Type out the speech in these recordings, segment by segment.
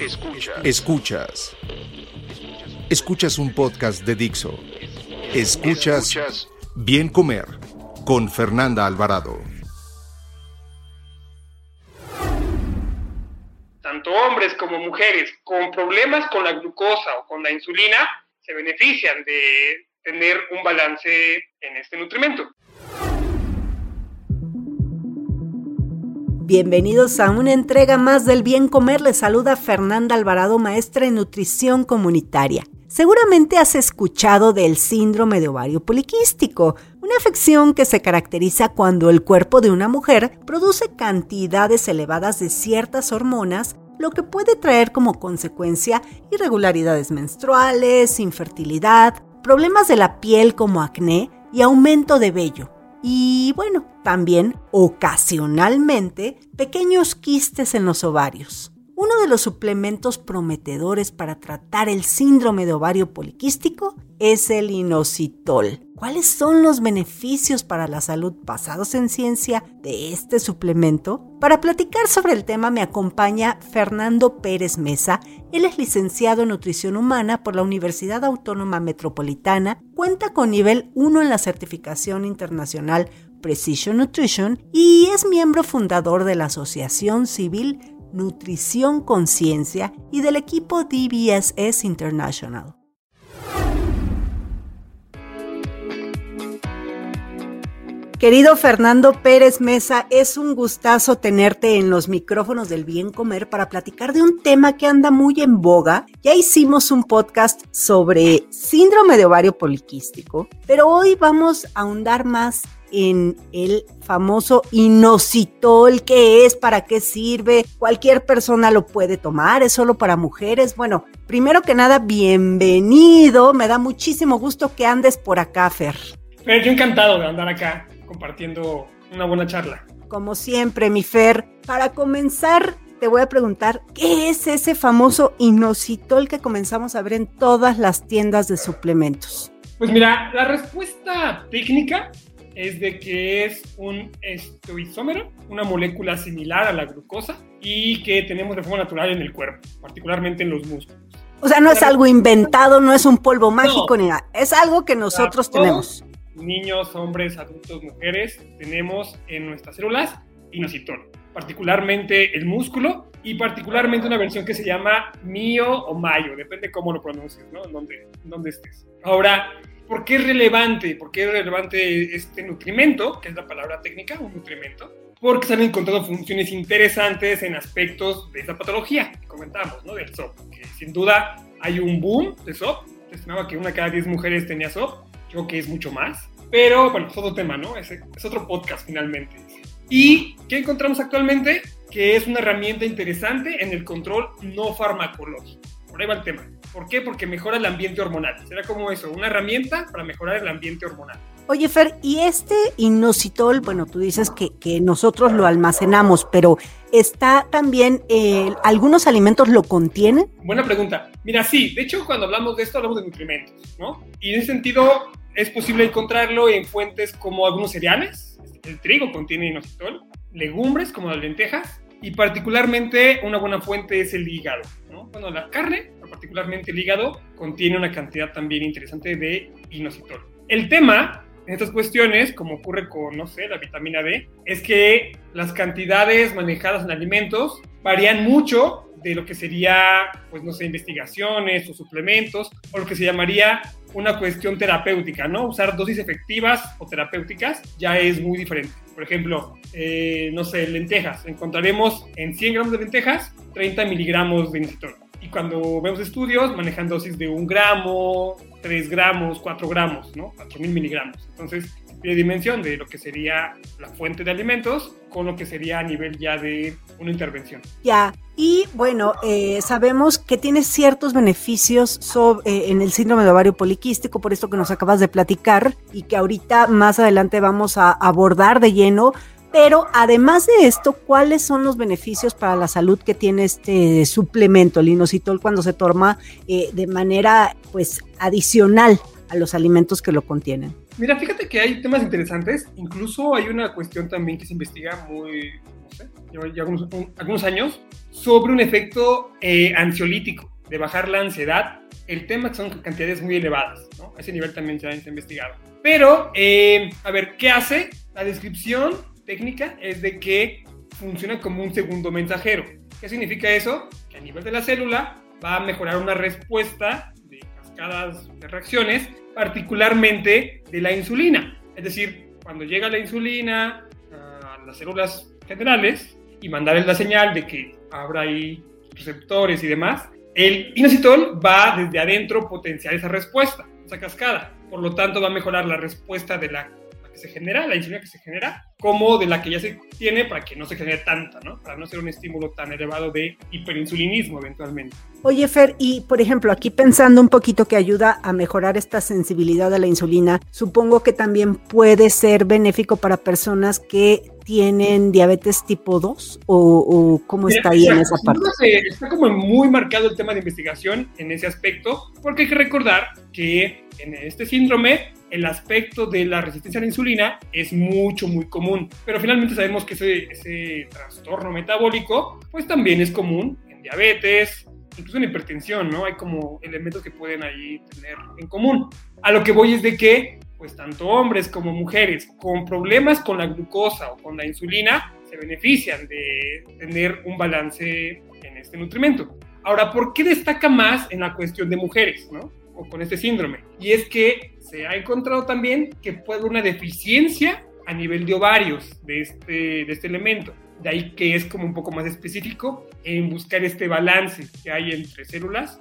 Escuchas. Escuchas. Escuchas un podcast de Dixo. Escuchas Bien Comer con Fernanda Alvarado. Tanto hombres como mujeres con problemas con la glucosa o con la insulina se benefician de tener un balance en este nutrimento. Bienvenidos a una entrega más del Bien Comer. Les saluda Fernanda Alvarado, maestra en nutrición comunitaria. Seguramente has escuchado del síndrome de ovario poliquístico, una afección que se caracteriza cuando el cuerpo de una mujer produce cantidades elevadas de ciertas hormonas, lo que puede traer como consecuencia irregularidades menstruales, infertilidad, problemas de la piel como acné y aumento de vello. Y bueno, también ocasionalmente pequeños quistes en los ovarios. Uno de los suplementos prometedores para tratar el síndrome de ovario poliquístico es el inositol. ¿Cuáles son los beneficios para la salud basados en ciencia de este suplemento? Para platicar sobre el tema me acompaña Fernando Pérez Mesa. Él es licenciado en nutrición humana por la Universidad Autónoma Metropolitana, cuenta con nivel 1 en la certificación internacional Precision Nutrition y es miembro fundador de la Asociación Civil Nutrición Conciencia y del equipo DBSS International. Querido Fernando Pérez Mesa, es un gustazo tenerte en los micrófonos del bien comer para platicar de un tema que anda muy en boga. Ya hicimos un podcast sobre síndrome de ovario poliquístico, pero hoy vamos a ahondar más en el famoso inositol, qué es, para qué sirve, cualquier persona lo puede tomar, es solo para mujeres. Bueno, primero que nada, bienvenido, me da muchísimo gusto que andes por acá, Fer. Fer, yo encantado de andar acá compartiendo una buena charla. Como siempre, mi Fer, para comenzar te voy a preguntar, ¿qué es ese famoso inositol que comenzamos a ver en todas las tiendas de suplementos? Pues mira, la respuesta técnica es de que es un estoisómero, una molécula similar a la glucosa y que tenemos de forma natural en el cuerpo, particularmente en los músculos. O sea, no es algo inventado, no es un polvo mágico ni nada, es algo que nosotros tenemos. Niños, hombres, adultos, mujeres, tenemos en nuestras células inositol, particularmente el músculo y particularmente una versión que se llama mio o mayo, depende cómo lo pronuncies, ¿no? En dónde, en dónde estés. Ahora, ¿Por qué es relevante? ¿Por qué es relevante este nutrimento, que es la palabra técnica, un nutrimento? Porque se han encontrado funciones interesantes en aspectos de esa patología que comentamos, ¿no? Del SOP. Que sin duda hay un boom de SOP. Se estimaba que una cada diez mujeres tenía SOP. Creo que es mucho más. Pero bueno, es otro tema, ¿no? Es, es otro podcast finalmente. ¿Y qué encontramos actualmente? Que es una herramienta interesante en el control no farmacológico. Por ahí va el tema. ¿Por qué? Porque mejora el ambiente hormonal. Será como eso, una herramienta para mejorar el ambiente hormonal. Oye, Fer, y este inositol, bueno, tú dices que, que nosotros lo almacenamos, pero ¿está también, eh, algunos alimentos lo contienen? Buena pregunta. Mira, sí, de hecho, cuando hablamos de esto, hablamos de nutrimentos, ¿no? Y en ese sentido, es posible encontrarlo en fuentes como algunos cereales. El trigo contiene inositol, legumbres como las lentejas, y particularmente una buena fuente es el hígado, ¿no? Bueno, la carne particularmente el hígado, contiene una cantidad también interesante de inositol. El tema en estas cuestiones, como ocurre con, no sé, la vitamina D, es que las cantidades manejadas en alimentos varían mucho de lo que sería, pues no sé, investigaciones o suplementos, o lo que se llamaría una cuestión terapéutica, ¿no? Usar dosis efectivas o terapéuticas ya es muy diferente. Por ejemplo, eh, no sé, lentejas. Encontraremos en 100 gramos de lentejas 30 miligramos de inositol. Y cuando vemos estudios, manejan dosis de un gramo, 3 gramos, 4 gramos, ¿no? 4000 miligramos. Entonces, de dimensión de lo que sería la fuente de alimentos con lo que sería a nivel ya de una intervención. Ya, y bueno, eh, sabemos que tiene ciertos beneficios sobre, eh, en el síndrome de ovario poliquístico, por esto que nos acabas de platicar y que ahorita más adelante vamos a abordar de lleno. Pero además de esto, ¿cuáles son los beneficios para la salud que tiene este suplemento, el inositol, cuando se toma eh, de manera pues adicional a los alimentos que lo contienen? Mira, fíjate que hay temas interesantes. Incluso hay una cuestión también que se investiga muy, no sé, ya algunos, algunos años, sobre un efecto eh, ansiolítico, de bajar la ansiedad. El tema son cantidades muy elevadas, ¿no? A ese nivel también se ha investigado. Pero, eh, a ver, ¿qué hace? La descripción técnica es de que funciona como un segundo mensajero. ¿Qué significa eso? Que a nivel de la célula va a mejorar una respuesta de cascadas de reacciones particularmente de la insulina. Es decir, cuando llega la insulina a las células generales y mandarles la señal de que habrá ahí receptores y demás, el inositol va desde adentro potenciar esa respuesta, esa cascada. Por lo tanto, va a mejorar la respuesta de la que se genera, la insulina que se genera, como de la que ya se tiene para que no se genere tanta, ¿no? Para no ser un estímulo tan elevado de hiperinsulinismo eventualmente. Oye, Fer, y por ejemplo, aquí pensando un poquito que ayuda a mejorar esta sensibilidad a la insulina, supongo que también puede ser benéfico para personas que tienen diabetes tipo 2 o, o cómo está ahí en esa parte? Está como muy marcado el tema de investigación en ese aspecto, porque hay que recordar que en este síndrome el aspecto de la resistencia a la insulina es mucho, muy común. Pero finalmente sabemos que ese, ese trastorno metabólico, pues también es común en diabetes, incluso en hipertensión, ¿no? Hay como elementos que pueden ahí tener en común. A lo que voy es de que, pues tanto hombres como mujeres con problemas con la glucosa o con la insulina se benefician de tener un balance en este nutrimento. Ahora, ¿por qué destaca más en la cuestión de mujeres, ¿no? O con este síndrome. Y es que se ha encontrado también que puede haber una deficiencia a nivel de ovarios de este, de este elemento. De ahí que es como un poco más específico en buscar este balance que hay entre células,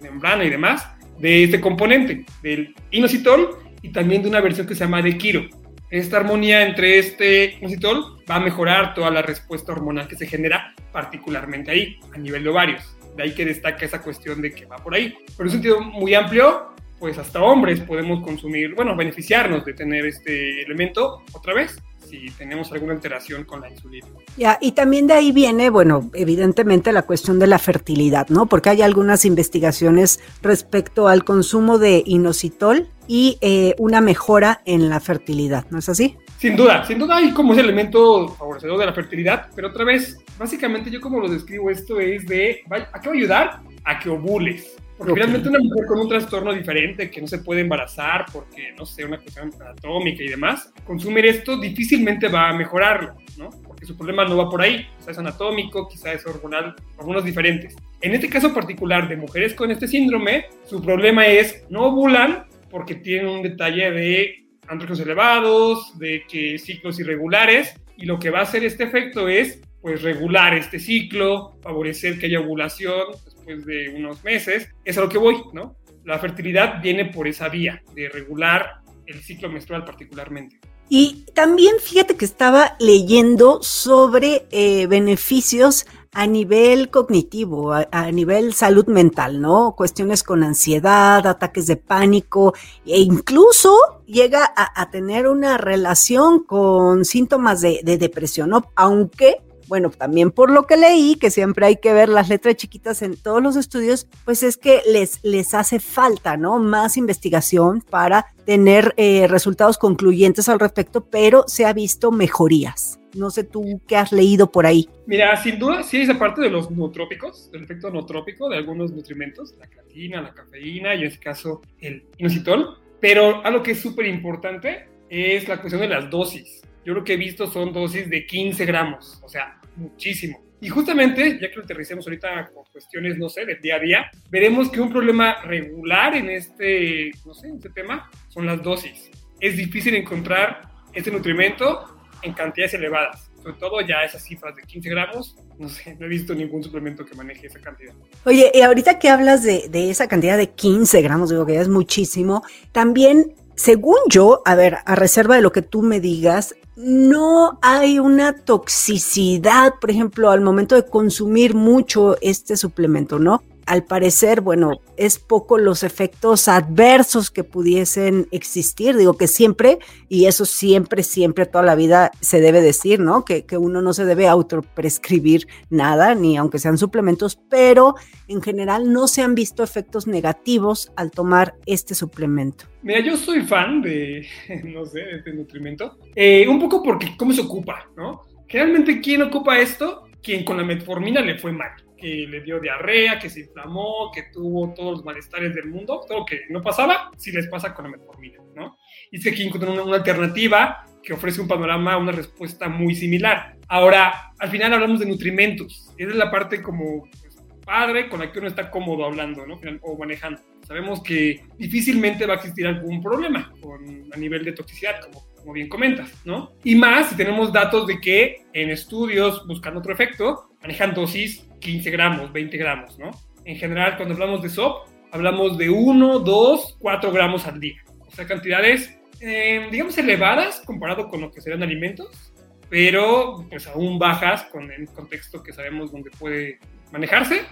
membrana y demás, de este componente, del inositol y también de una versión que se llama de Quiro. Esta armonía entre este inositol va a mejorar toda la respuesta hormonal que se genera, particularmente ahí, a nivel de ovarios. De ahí que destaca esa cuestión de que va por ahí. Pero en un sentido muy amplio, pues hasta hombres podemos consumir, bueno, beneficiarnos de tener este elemento otra vez si tenemos alguna alteración con la insulina. Ya, y también de ahí viene, bueno, evidentemente la cuestión de la fertilidad, ¿no? Porque hay algunas investigaciones respecto al consumo de inositol y eh, una mejora en la fertilidad, ¿no es así? Sin duda, sin duda hay como ese elemento favorecedor de la fertilidad, pero otra vez, básicamente yo como lo describo esto es de, ¿a qué va a ayudar? A que ovules. Porque okay. finalmente una mujer con un trastorno diferente que no se puede embarazar porque, no sé, una cuestión anatómica y demás, consumir esto difícilmente va a mejorarlo, ¿no? Porque su problema no va por ahí, quizás es anatómico, quizás es hormonal, hormonas diferentes. En este caso particular de mujeres con este síndrome, su problema es no ovulan porque tienen un detalle de andrógenos elevados, de que ciclos irregulares, y lo que va a hacer este efecto es pues regular este ciclo, favorecer que haya ovulación después de unos meses. Es a lo que voy, ¿no? La fertilidad viene por esa vía de regular el ciclo menstrual particularmente. Y también fíjate que estaba leyendo sobre eh, beneficios a nivel cognitivo, a, nivel salud mental, ¿no? Cuestiones con ansiedad, ataques de pánico e incluso llega a, a tener una relación con síntomas de, de depresión, ¿no? Aunque bueno, también por lo que leí, que siempre hay que ver las letras chiquitas en todos los estudios, pues es que les, les hace falta, ¿no? Más investigación para tener eh, resultados concluyentes al respecto, pero se ha visto mejorías. No sé tú qué has leído por ahí. Mira, sin duda sí esa parte de los nootrópicos, del efecto nootrópico de algunos nutrimentos, la creatina, la cafeína y en este caso el inositol, pero algo que es súper importante es la cuestión de las dosis. Yo lo que he visto son dosis de 15 gramos, o sea, muchísimo. Y justamente, ya que lo aterricemos ahorita con cuestiones, no sé, del día a día, veremos que un problema regular en este, no sé, en este tema son las dosis. Es difícil encontrar este nutrimento en cantidades elevadas. Sobre todo ya esas cifras de 15 gramos, no sé, no he visto ningún suplemento que maneje esa cantidad. Oye, y ahorita que hablas de, de esa cantidad de 15 gramos, digo que ya es muchísimo, también según yo, a ver, a reserva de lo que tú me digas, no hay una toxicidad, por ejemplo, al momento de consumir mucho este suplemento, ¿no? Al parecer, bueno, es poco los efectos adversos que pudiesen existir. Digo que siempre, y eso siempre, siempre, toda la vida se debe decir, ¿no? Que, que uno no se debe autoprescribir nada, ni aunque sean suplementos, pero en general no se han visto efectos negativos al tomar este suplemento. Mira, yo soy fan de, no sé, de este nutrimento, eh, un poco porque cómo se ocupa, ¿no? Generalmente, ¿quién ocupa esto? Quien con la metformina le fue mal que le dio diarrea, que se inflamó, que tuvo todos los malestares del mundo, todo que no pasaba, si les pasa con la metformina, ¿no? Y sé que encontró una, alternativa que ofrece un panorama, una respuesta muy similar. Ahora, al final hablamos de nutrimentos. Esa es la parte como pues, padre con la que uno está cómodo hablando, ¿no? O manejando. Sabemos que difícilmente va a existir algún problema con, a nivel de toxicidad, como como bien comentas, ¿no? Y más si tenemos datos de que en estudios buscando otro efecto, manejan dosis 15 gramos, 20 gramos, ¿no? En general, cuando hablamos de SOP, hablamos de 1, 2, 4 gramos al día. O sea, cantidades, eh, digamos, elevadas comparado con lo que serían alimentos, pero pues aún bajas con el contexto que sabemos donde puede manejarse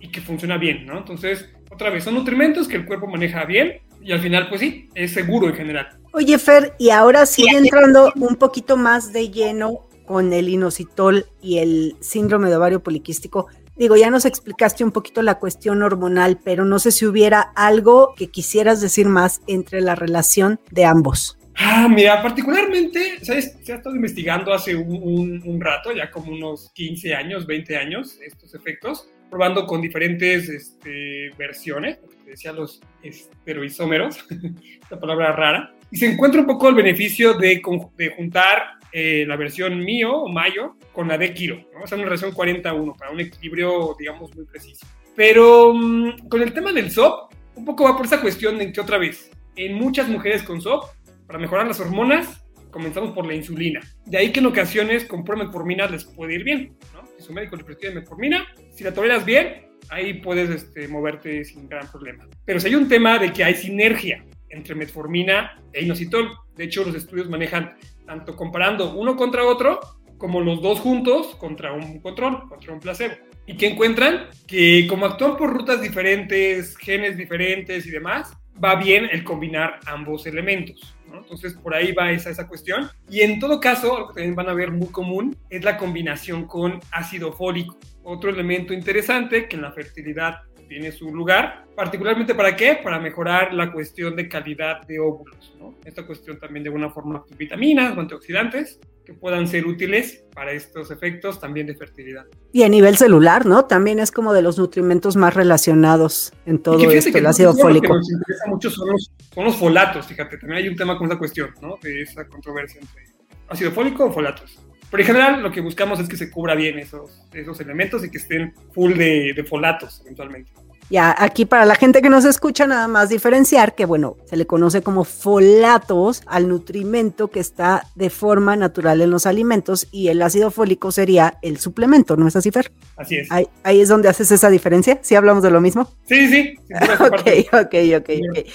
y que funciona bien, ¿no? Entonces, otra vez, son nutrimentos que el cuerpo maneja bien y al final, pues sí, es seguro en general. Oye, Fer, y ahora sigue entrando un poquito más de lleno con el inositol y el síndrome de ovario poliquístico. Digo, ya nos explicaste un poquito la cuestión hormonal, pero no sé si hubiera algo que quisieras decir más entre la relación de ambos. Ah, mira, particularmente, ¿sabes? Se ha estado investigando hace un, rato, ya como unos 15 años, 20 años, estos efectos, probando con diferentes este, versiones, te decía los esteroisómeros, esta palabra rara, y se encuentra un poco el beneficio de, de juntar eh, la versión mío o mayo con la de Kiro. ¿no? O sea, una relación 40-1 para un equilibrio, digamos, muy preciso. Pero mm, con el tema del SOP, un poco va por esa cuestión en que otra vez, en muchas mujeres con SOP, para mejorar las hormonas, comenzamos por la insulina. De ahí que en ocasiones con metformina les puede ir bien. ¿no? Si su médico le prescribe metformina, si la toleras bien, ahí puedes este, moverte sin gran problema. Pero si hay un tema de que hay sinergia entre metformina e inositol, de hecho los estudios manejan tanto comparando uno contra otro, como los dos juntos contra un control, contra un placebo. ¿Y qué encuentran? Que como actúan por rutas diferentes, genes diferentes y demás, va bien el combinar ambos elementos. Entonces, por ahí va esa, esa cuestión. Y en todo caso, lo que también van a ver muy común es la combinación con ácido fólico. Otro elemento interesante que en la fertilidad tiene su lugar, particularmente para qué? Para mejorar la cuestión de calidad de óvulos, ¿no? Esta cuestión también de alguna forma vitaminas o antioxidantes que puedan ser útiles para estos efectos también de fertilidad. Y a nivel celular, ¿no? También es como de los nutrimentos más relacionados en todo esto, el ácido fólico. Lo que nos interesa mucho son los, son los folatos, fíjate, también hay un tema con esa cuestión, ¿no? De esa controversia entre ácido fólico o folatos. Pero en general lo que buscamos es que se cubra bien esos, esos elementos y que estén full de, de folatos eventualmente. Ya, aquí para la gente que nos escucha, nada más diferenciar que, bueno, se le conoce como folatos al nutrimento que está de forma natural en los alimentos y el ácido fólico sería el suplemento, ¿no es así, Fer? Así es. Ahí, es donde haces esa diferencia. ¿Sí hablamos de lo mismo? Sí, sí. ok, ok, ok, ok.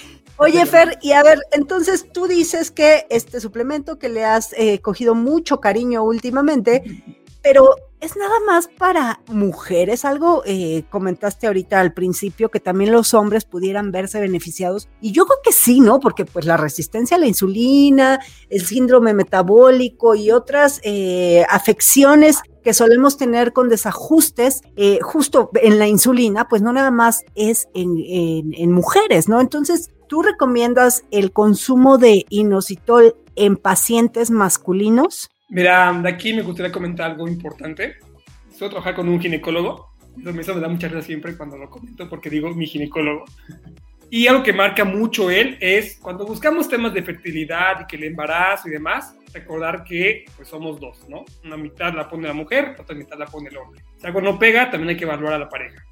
Oye, Fer, y a ver, entonces tú dices que este suplemento que le has eh, cogido mucho cariño últimamente, pero es nada más para mujeres. Algo eh, comentaste ahorita al principio que también los hombres pudieran verse beneficiados. Y yo creo que sí, ¿no? Porque pues la resistencia a la insulina, el síndrome metabólico y otras eh, afecciones que solemos tener con desajustes justo en la insulina, pues no nada más es en, en mujeres, ¿no? Entonces, ¿Tú recomiendas el consumo de inositol en pacientes masculinos? Mira, de aquí me gustaría comentar algo importante. Estoy trabajar con un ginecólogo. Eso me da mucha risa siempre cuando lo comento porque digo mi ginecólogo. Y algo que marca mucho él es cuando buscamos temas de fertilidad y que el embarazo y demás, recordar que pues somos dos, ¿no? Una mitad la pone la mujer, otra mitad la pone el hombre. Si algo no pega, también hay que evaluar a la pareja.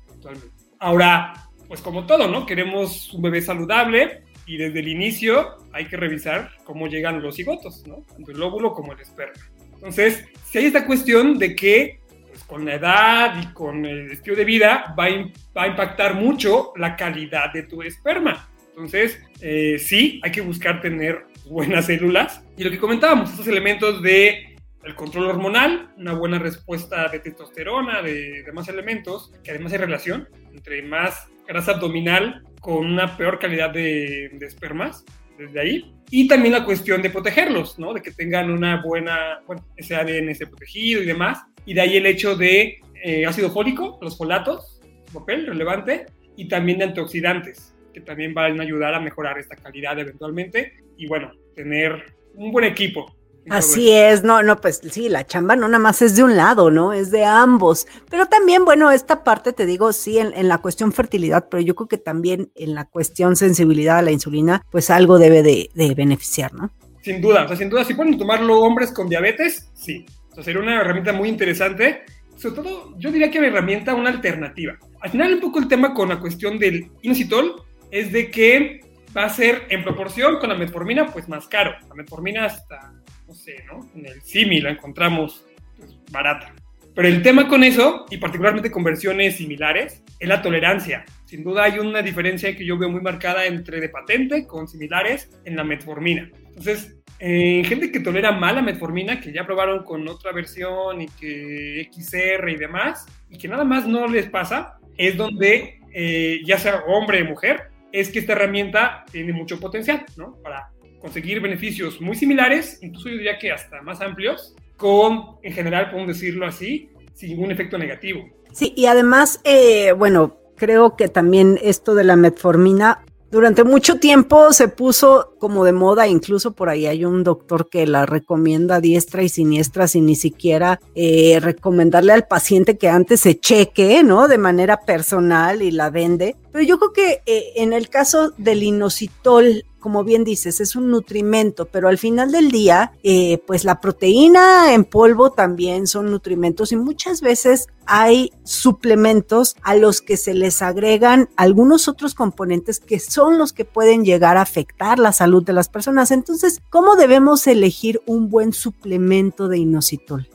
Ahora, pues como todo, ¿no? Queremos un bebé saludable y desde el inicio hay que revisar cómo llegan los cigotos, ¿no? Tanto el óvulo como el esperma. Entonces, si hay esta cuestión de que pues, con la edad y con el estilo de vida va a, va a impactar mucho la calidad de tu esperma. Entonces, eh, sí, hay que buscar tener buenas células. Y lo que comentábamos, estos elementos de el control hormonal, una buena respuesta de testosterona, de demás elementos, que además hay relación entre más grasa abdominal con una peor calidad de, de espermas, desde ahí. Y también la cuestión de protegerlos, ¿no? De que tengan una buena, bueno, ese ADN esté protegido y demás. Y de ahí el hecho de eh, ácido fólico, los folatos, papel relevante, y también de antioxidantes, que también van a ayudar a mejorar esta calidad eventualmente. Y bueno, tener un buen equipo Así es, no, no, pues sí, la chamba no nada más es de un lado, ¿no? Es de ambos. Pero también, bueno, esta parte te digo, sí, en, la cuestión fertilidad, pero yo creo que también en la cuestión sensibilidad a la insulina, pues algo debe de, beneficiar, ¿no? Sin duda, o sea, sin duda, si pueden tomarlo hombres con diabetes, sí. O sea, sería una herramienta muy interesante. Sobre todo, yo diría que una herramienta, una alternativa. Al final, un poco el tema con la cuestión del inositol es de que va a ser en proporción con la metformina, pues más caro. La metformina hasta no sé, ¿no? En el símil la encontramos pues, barata. Pero el tema con eso, y particularmente con versiones similares, es la tolerancia. Sin duda hay una diferencia que yo veo muy marcada entre de patente con similares en la metformina. Entonces, en gente que tolera mal la metformina, que ya probaron con otra versión y que XR y demás, y que nada más no les pasa, es donde, eh, ya sea hombre o mujer, es que esta herramienta tiene mucho potencial, ¿no? Para conseguir beneficios muy similares, incluso yo diría que hasta más amplios, con, en general, podemos decirlo así, sin ningún efecto negativo. Sí, y además, eh, bueno, creo que también esto de la metformina durante mucho tiempo se puso como de moda, incluso por ahí hay un doctor que la recomienda diestra y siniestra sin ni siquiera eh, recomendarle al paciente que antes se cheque, ¿no? De manera personal y la vende. Pero yo creo que eh, en el caso del inositol, como bien dices, es un nutrimento, pero al final del día, eh, pues la proteína en polvo también son nutrimentos y muchas veces hay suplementos a los que se les agregan algunos otros componentes que son los que pueden llegar a afectar la salud de las personas. Entonces, ¿cómo debemos elegir un buen suplemento de inositol?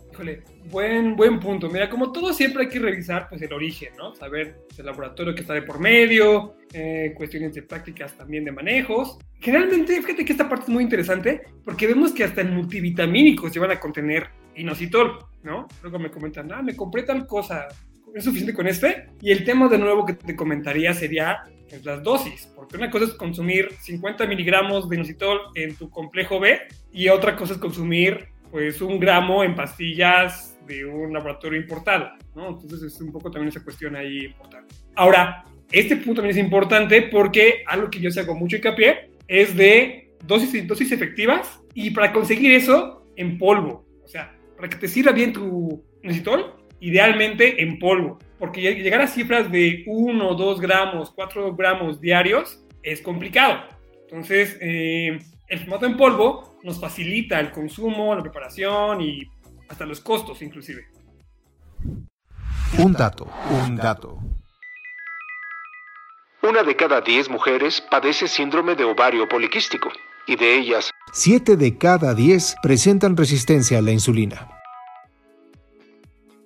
Buen, buen punto. Mira, como todo siempre hay que revisar pues el origen, ¿no? Saber el laboratorio que está de por medio, eh, cuestiones de prácticas también de manejos. Generalmente, fíjate que esta parte es muy interesante porque vemos que hasta en multivitamínicos llevan a contener inositol, ¿no? Luego me comentan, ah, me compré tal cosa, ¿es suficiente con este? Y el tema de nuevo que te comentaría sería pues, las dosis, porque una cosa es consumir 50 miligramos de inositol en tu complejo B y otra cosa es consumir pues un gramo en pastillas de un laboratorio importado, ¿no? Entonces es un poco también esa cuestión ahí importante. Ahora, este punto también es importante porque algo que yo se hago mucho hincapié es de dosis, dosis efectivas y para conseguir eso en polvo, o sea, para que te sirva bien tu inositol, idealmente en polvo, porque llegar a cifras de 1, 2 gramos, 4 gramos diarios es complicado. Entonces, eh, el formato en polvo nos facilita el consumo, la preparación y hasta los costos inclusive. Un dato, un dato. Una de cada diez mujeres padece síndrome de ovario poliquístico y de ellas, siete de cada diez presentan resistencia a la insulina.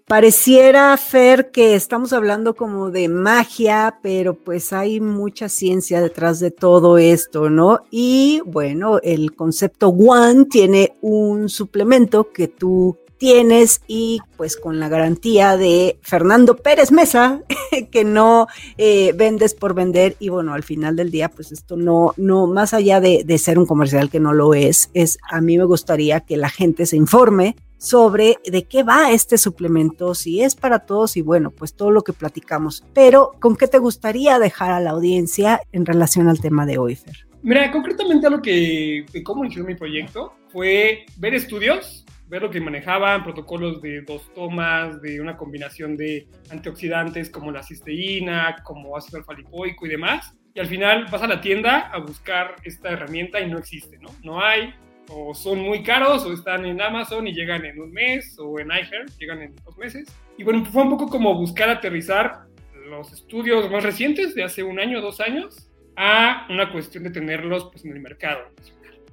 Pareciera, Fer, que estamos hablando como de magia, pero pues hay mucha ciencia detrás de todo esto, ¿no? Y bueno, el concepto One tiene un suplemento que tú tienes y pues con la garantía de Fernando Pérez Mesa que no eh, vendes por vender y bueno al final del día pues esto no no más allá de, de, ser un comercial que no lo es es a mí me gustaría que la gente se informe sobre de qué va este suplemento si es para todos y bueno pues todo lo que platicamos. Pero con qué te gustaría dejar a la audiencia en relación al tema de hoy Fer Mira, concretamente a lo que, cómo inició mi proyecto fue ver estudios ver lo que manejaban, protocolos de dos tomas, de una combinación de antioxidantes como la cisteína, como ácido alfa-lipoico y demás. Y al final vas a la tienda a buscar esta herramienta y no existe, ¿no? No hay, o son muy caros, o están en Amazon y llegan en un mes, o en iHeart, llegan en dos meses. Y bueno, fue un poco como buscar aterrizar los estudios más recientes de hace un año, dos años, a una cuestión de tenerlos pues, en el mercado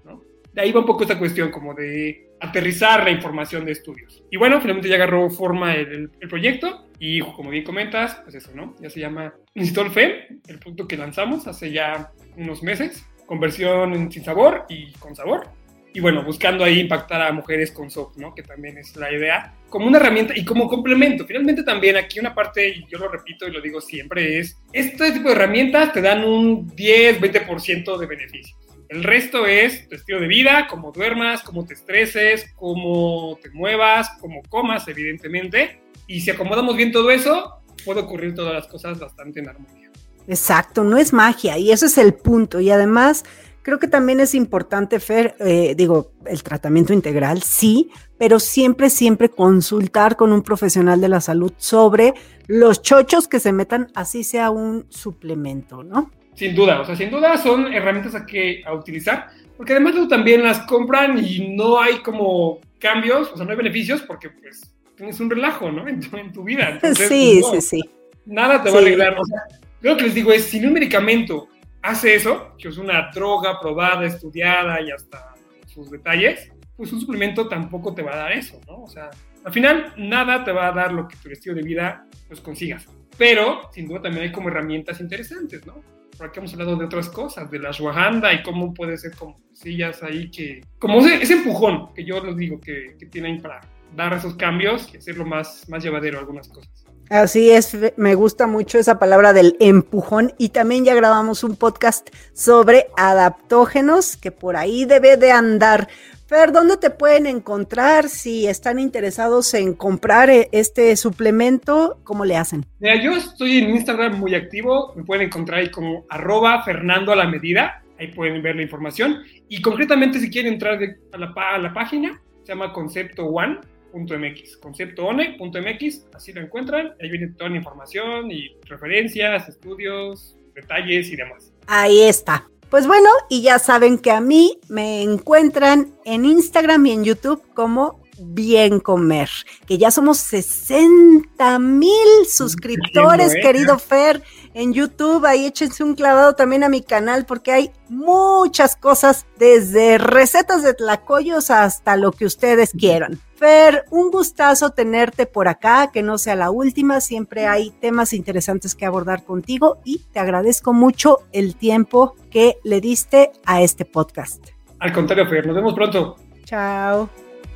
¿no? De ahí va un poco esta cuestión como de aterrizar la información de estudios. Y bueno, finalmente ya agarró forma el, proyecto Y como bien comentas, pues eso, ¿no? Ya se llama Install Fem, el producto que lanzamos hace ya unos meses, conversión sin sabor y con sabor. Y bueno, buscando ahí impactar a mujeres con SOP, ¿no? Que también es la idea, como una herramienta y como complemento. Finalmente también aquí una parte, y yo lo repito y lo digo siempre, es, este tipo de herramientas te dan un 10, 20% de beneficios. El resto es tu estilo de vida, cómo duermas, cómo te estreses, cómo te muevas, cómo comas, evidentemente. Y si acomodamos bien todo eso, puede ocurrir todas las cosas bastante en armonía. Exacto, no es magia y eso es el punto. Y además, creo que también es importante, Fer, eh, digo, el tratamiento integral, sí, pero siempre, siempre consultar con un profesional de la salud sobre los chochos que se metan, así sea un suplemento, ¿no? Sin duda, o sea, sin duda son herramientas a que a utilizar, porque además tú también las compran y no hay como cambios, o sea, no hay beneficios porque pues tienes un relajo, ¿no? En tu, vida. sí, sí, sí. Nada te va a arreglar. O sea, lo que les digo es, si un medicamento hace eso, que es una droga probada, estudiada y hasta sus detalles, pues un suplemento tampoco te va a dar eso, ¿no? O sea, al final nada te va a dar lo que tu estilo de vida pues consigas. Pero, sin duda, también hay como herramientas interesantes, ¿no? Por aquí hemos hablado de otras cosas, de la ashwagandha y cómo puede ser como sillas ahí que... Como ese, empujón que yo les digo que, que tienen para dar esos cambios y hacerlo más, más llevadero algunas cosas. Así es, me gusta mucho esa palabra del empujón y también ya grabamos un podcast sobre adaptógenos que por ahí debe de andar. Fer, ¿dónde te pueden encontrar si están interesados en comprar eh, este suplemento? ¿Cómo le hacen? Mira, yo estoy en Instagram muy activo, me pueden encontrar ahí como arroba Fernando a la medida, ahí pueden ver la información y concretamente si quieren entrar a, la, a la página, se llama Concepto One, .mx, conceptoone.mx, así lo encuentran, ahí viene toda la información y referencias, estudios, detalles y demás. Ahí está. Pues bueno, y ya saben que a mí me encuentran en Instagram y en YouTube como Bien Comer, que ya somos 60 mil suscriptores, querido Fer en YouTube. Ahí échense un clavado también a mi canal porque hay muchas cosas, desde recetas de tlacoyos hasta lo que ustedes quieran. Fer, un gustazo tenerte por acá, que no sea la última. Siempre hay temas interesantes que abordar contigo y te agradezco mucho el tiempo que le diste a este podcast. Al contrario, Fer, nos vemos pronto. Chao.